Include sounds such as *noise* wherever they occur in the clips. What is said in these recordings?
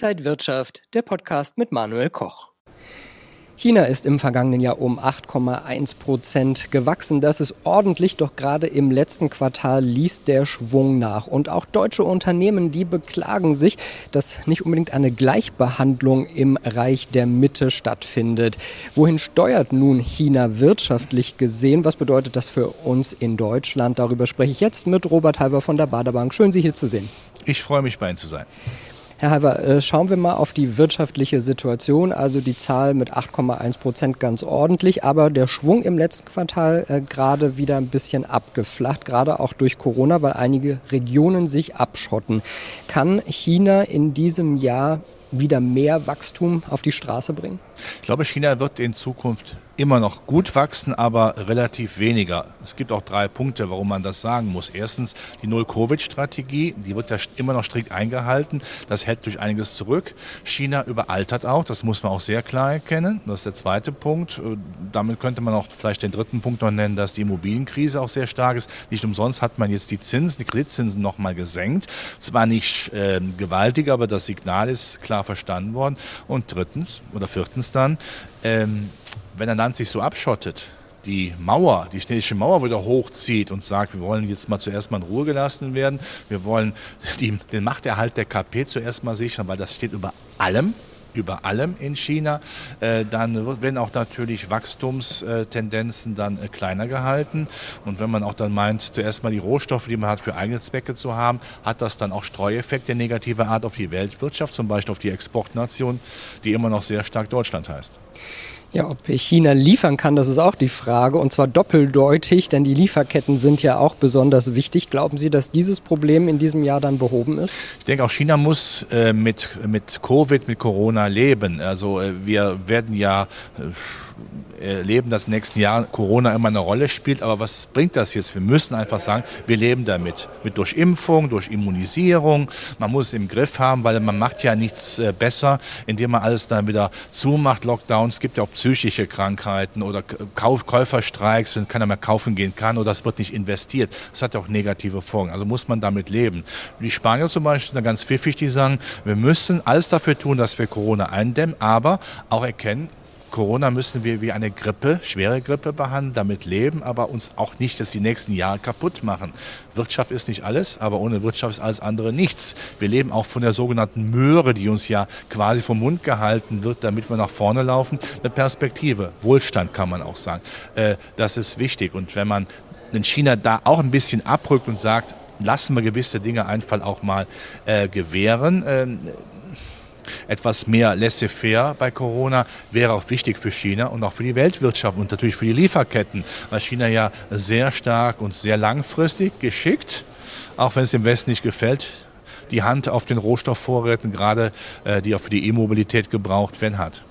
Inside Wirtschaft, der Podcast mit Manuel Koch. China ist im vergangenen Jahr um 8,1 Prozent gewachsen. Das ist ordentlich, doch gerade im letzten Quartal ließ der Schwung nach. Und auch deutsche Unternehmen, die beklagen sich, dass nicht unbedingt eine Gleichbehandlung im Reich der Mitte stattfindet. Wohin steuert nun China wirtschaftlich gesehen? Was bedeutet das für uns in Deutschland? Darüber spreche ich jetzt mit Robert Halver von der Baderbank. Schön, Sie hier zu sehen. Ich freue mich, bei Ihnen zu sein. Herr Halver, äh, schauen wir mal auf die wirtschaftliche Situation. Also die Zahl mit 8,1 Prozent ganz ordentlich, aber der Schwung im letzten Quartal äh, gerade wieder ein bisschen abgeflacht, gerade auch durch Corona, weil einige Regionen sich abschotten. Kann China in diesem Jahr wieder mehr Wachstum auf die Straße bringen? Ich glaube, China wird in Zukunft immer noch gut wachsen, aber relativ weniger. Es gibt auch drei Punkte, warum man das sagen muss. Erstens die Null-Covid-Strategie, die wird ja immer noch strikt eingehalten. Das hält durch einiges zurück. China überaltert auch, das muss man auch sehr klar erkennen. Das ist der zweite Punkt. Äh, damit könnte man auch vielleicht den dritten Punkt noch nennen, dass die Immobilienkrise auch sehr stark ist. Nicht umsonst hat man jetzt die Zinsen, die Kreditzinsen nochmal gesenkt. Zwar nicht äh, gewaltig, aber das Signal ist klar verstanden worden. Und drittens oder viertens dann, ähm, wenn ein Land sich so abschottet, die Mauer, die chinesische Mauer wieder hochzieht und sagt, wir wollen jetzt mal zuerst mal in Ruhe gelassen werden, wir wollen die, den Machterhalt der KP zuerst mal sichern, weil das steht über allem, über allem in China, äh, dann werden auch natürlich Wachstumstendenzen dann äh, kleiner gehalten. Und wenn man auch dann meint, zuerst mal die Rohstoffe, die man hat, für eigene Zwecke zu haben, hat das dann auch Streueffekte negativer Art auf die Weltwirtschaft, zum Beispiel auf die Exportnation, die immer noch sehr stark Deutschland heißt. Ja, ob China liefern kann, das ist auch die Frage. Und zwar doppeldeutig, denn die Lieferketten sind ja auch besonders wichtig. Glauben Sie, dass dieses Problem in diesem Jahr dann behoben ist? Ich denke, auch China muss äh, mit, mit Covid, mit Corona leben. Also äh, wir werden ja. Äh, erleben, dass in den nächsten Jahren Corona immer eine Rolle spielt. Aber was bringt das jetzt? Wir müssen einfach sagen, wir leben damit. Mit durch Impfung, durch Immunisierung. Man muss es im Griff haben, weil man macht ja nichts äh, besser, indem man alles dann wieder zumacht. Lockdowns, es gibt ja auch psychische Krankheiten oder Kauf Käuferstreiks, wenn keiner mehr kaufen gehen kann oder es wird nicht investiert. Das hat ja auch negative Folgen. Also muss man damit leben. Die Spanier zum Beispiel sind da ganz pfiffig, die sagen, wir müssen alles dafür tun, dass wir Corona eindämmen, aber auch erkennen, Corona müssen wir wie eine Grippe, schwere Grippe behandeln, damit leben, aber uns auch nicht dass die nächsten Jahre kaputt machen. Wirtschaft ist nicht alles, aber ohne Wirtschaft ist alles andere nichts. Wir leben auch von der sogenannten Möhre, die uns ja quasi vom Mund gehalten wird, damit wir nach vorne laufen. Eine Perspektive, Wohlstand kann man auch sagen. Äh, das ist wichtig. Und wenn man in China da auch ein bisschen abrückt und sagt, lassen wir gewisse Dinge einfach auch mal äh, gewähren, äh, etwas mehr laissez-faire bei Corona wäre auch wichtig für China und auch für die Weltwirtschaft und natürlich für die Lieferketten, weil China ja sehr stark und sehr langfristig geschickt, auch wenn es dem Westen nicht gefällt, die Hand auf den Rohstoffvorräten, gerade äh, die auch für die E-Mobilität gebraucht werden, hat.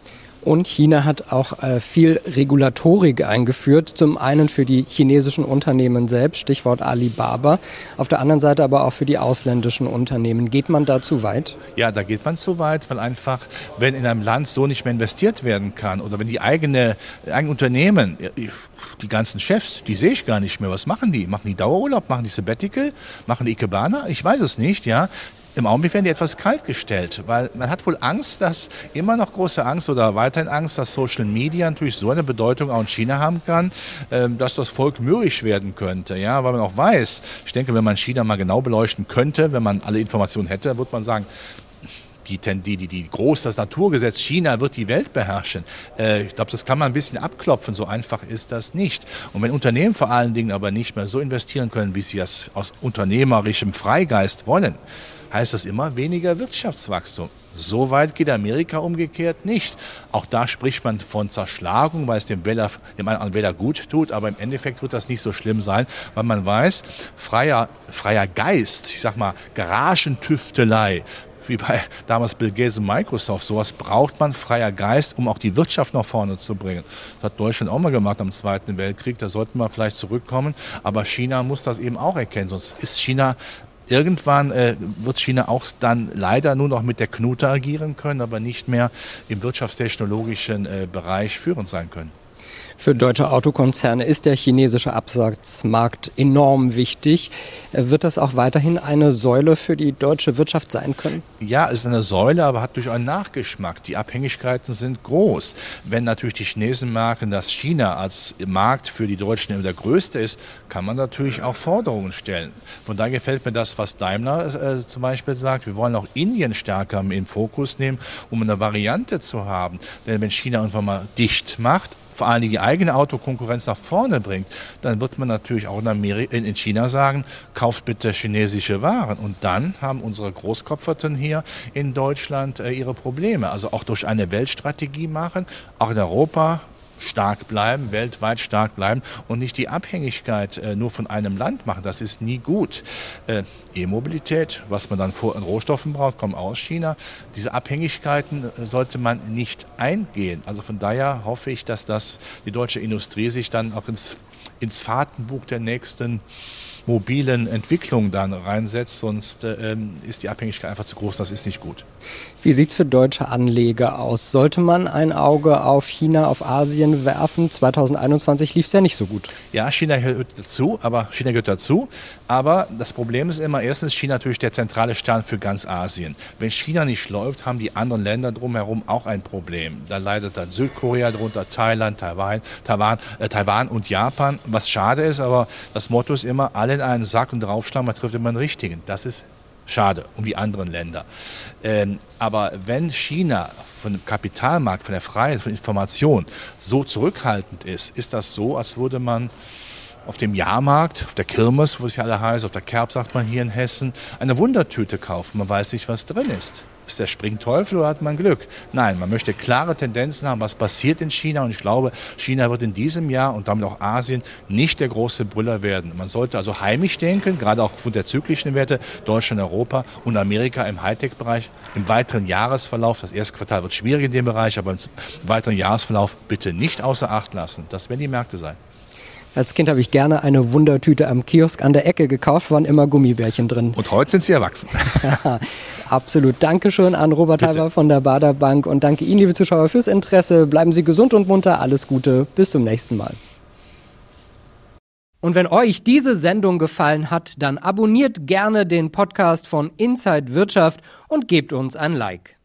Und China hat auch äh, viel Regulatorik eingeführt. Zum einen für die chinesischen Unternehmen selbst, Stichwort Alibaba. Auf der anderen Seite aber auch für die ausländischen Unternehmen. Geht man da zu weit? Ja, da geht man zu weit, weil einfach, wenn in einem Land so nicht mehr investiert werden kann oder wenn die eigene, eigenen Unternehmen, die ganzen Chefs, die sehe ich gar nicht mehr. Was machen die? Machen die Dauerurlaub? Machen die Sabbatical? Machen die Ikebana? Ich weiß es nicht, ja. Im Augenblick werden die etwas kalt gestellt, weil man hat wohl Angst, dass immer noch große Angst oder weiterhin Angst, dass Social Media natürlich so eine Bedeutung auch in China haben kann, ähm, dass das Volk mürrisch werden könnte. Ja, weil man auch weiß, ich denke, wenn man China mal genau beleuchten könnte, wenn man alle Informationen hätte, würde man sagen, die, die, die, die groß das Naturgesetz China wird die Welt beherrschen. Äh, ich glaube, das kann man ein bisschen abklopfen. So einfach ist das nicht. Und wenn Unternehmen vor allen Dingen aber nicht mehr so investieren können, wie sie es aus unternehmerischem Freigeist wollen, heißt das immer weniger Wirtschaftswachstum. So weit geht Amerika umgekehrt nicht. Auch da spricht man von Zerschlagung, weil es dem, Wähler, dem einen Wähler gut tut, aber im Endeffekt wird das nicht so schlimm sein, weil man weiß, freier, freier Geist, ich sag mal Garagentüftelei, wie bei damals Bill Gates und Microsoft. Sowas braucht man, freier Geist, um auch die Wirtschaft nach vorne zu bringen. Das hat Deutschland auch mal gemacht am Zweiten Weltkrieg. Da sollten wir vielleicht zurückkommen. Aber China muss das eben auch erkennen. Sonst ist China Irgendwann äh, wird China auch dann leider nur noch mit der Knute agieren können, aber nicht mehr im wirtschaftstechnologischen äh, Bereich führend sein können. Für deutsche Autokonzerne ist der chinesische Absatzmarkt enorm wichtig. Wird das auch weiterhin eine Säule für die deutsche Wirtschaft sein können? Ja, es ist eine Säule, aber hat durch einen Nachgeschmack. Die Abhängigkeiten sind groß. Wenn natürlich die Chinesen merken, dass China als Markt für die Deutschen immer der größte ist, kann man natürlich auch Forderungen stellen. Von daher gefällt mir das, was Daimler äh, zum Beispiel sagt. Wir wollen auch Indien stärker im Fokus nehmen, um eine Variante zu haben. Denn wenn China einfach mal dicht macht, vor allem die eigene Autokonkurrenz nach vorne bringt, dann wird man natürlich auch in, Amerika, in China sagen, kauft bitte chinesische Waren. Und dann haben unsere Großkopferten hier in Deutschland äh, ihre Probleme. Also auch durch eine Weltstrategie machen, auch in Europa stark bleiben, weltweit stark bleiben und nicht die Abhängigkeit äh, nur von einem Land machen. Das ist nie gut. Äh, E-Mobilität, was man dann vor an Rohstoffen braucht, kommt aus China. Diese Abhängigkeiten äh, sollte man nicht eingehen. Also von daher hoffe ich, dass das die deutsche Industrie sich dann auch ins, ins Fahrtenbuch der nächsten mobilen Entwicklung dann reinsetzt, sonst äh, ist die Abhängigkeit einfach zu groß, das ist nicht gut. Wie sieht es für deutsche Anleger aus? Sollte man ein Auge auf China, auf Asien werfen? 2021 lief es ja nicht so gut. Ja, China gehört dazu, aber China gehört dazu. Aber das Problem ist immer, erstens China natürlich der zentrale Stern für ganz Asien. Wenn China nicht läuft, haben die anderen Länder drumherum auch ein Problem. Da leidet dann Südkorea drunter, Thailand, Taiwan, Taiwan, äh, Taiwan und Japan. Was schade ist, aber das Motto ist immer, alle in einen Sack und draufschlagen, man trifft immer den richtigen. Das ist schade, um die anderen Länder. Ähm, aber wenn China von dem Kapitalmarkt, von der Freiheit, von Information so zurückhaltend ist, ist das so, als würde man auf dem Jahrmarkt, auf der Kirmes, wo es ja alle heißt, auf der Kerb sagt man hier in Hessen, eine Wundertüte kaufen. Man weiß nicht, was drin ist. Ist der Springteufel oder hat man Glück? Nein, man möchte klare Tendenzen haben, was passiert in China. Und ich glaube, China wird in diesem Jahr und damit auch Asien nicht der große Brüller werden. Man sollte also heimisch denken, gerade auch von der zyklischen Werte, Deutschland, Europa und Amerika im Hightech-Bereich. Im weiteren Jahresverlauf, das erste Quartal wird schwierig in dem Bereich, aber im weiteren Jahresverlauf bitte nicht außer Acht lassen. Das werden die Märkte sein. Als Kind habe ich gerne eine Wundertüte am Kiosk an der Ecke gekauft, waren immer Gummibärchen drin. Und heute sind sie erwachsen. *laughs* *laughs* Absolut. Dankeschön an Robert Halber von der Bader Bank und danke Ihnen, liebe Zuschauer, fürs Interesse. Bleiben Sie gesund und munter. Alles Gute. Bis zum nächsten Mal. Und wenn euch diese Sendung gefallen hat, dann abonniert gerne den Podcast von Inside Wirtschaft und gebt uns ein Like.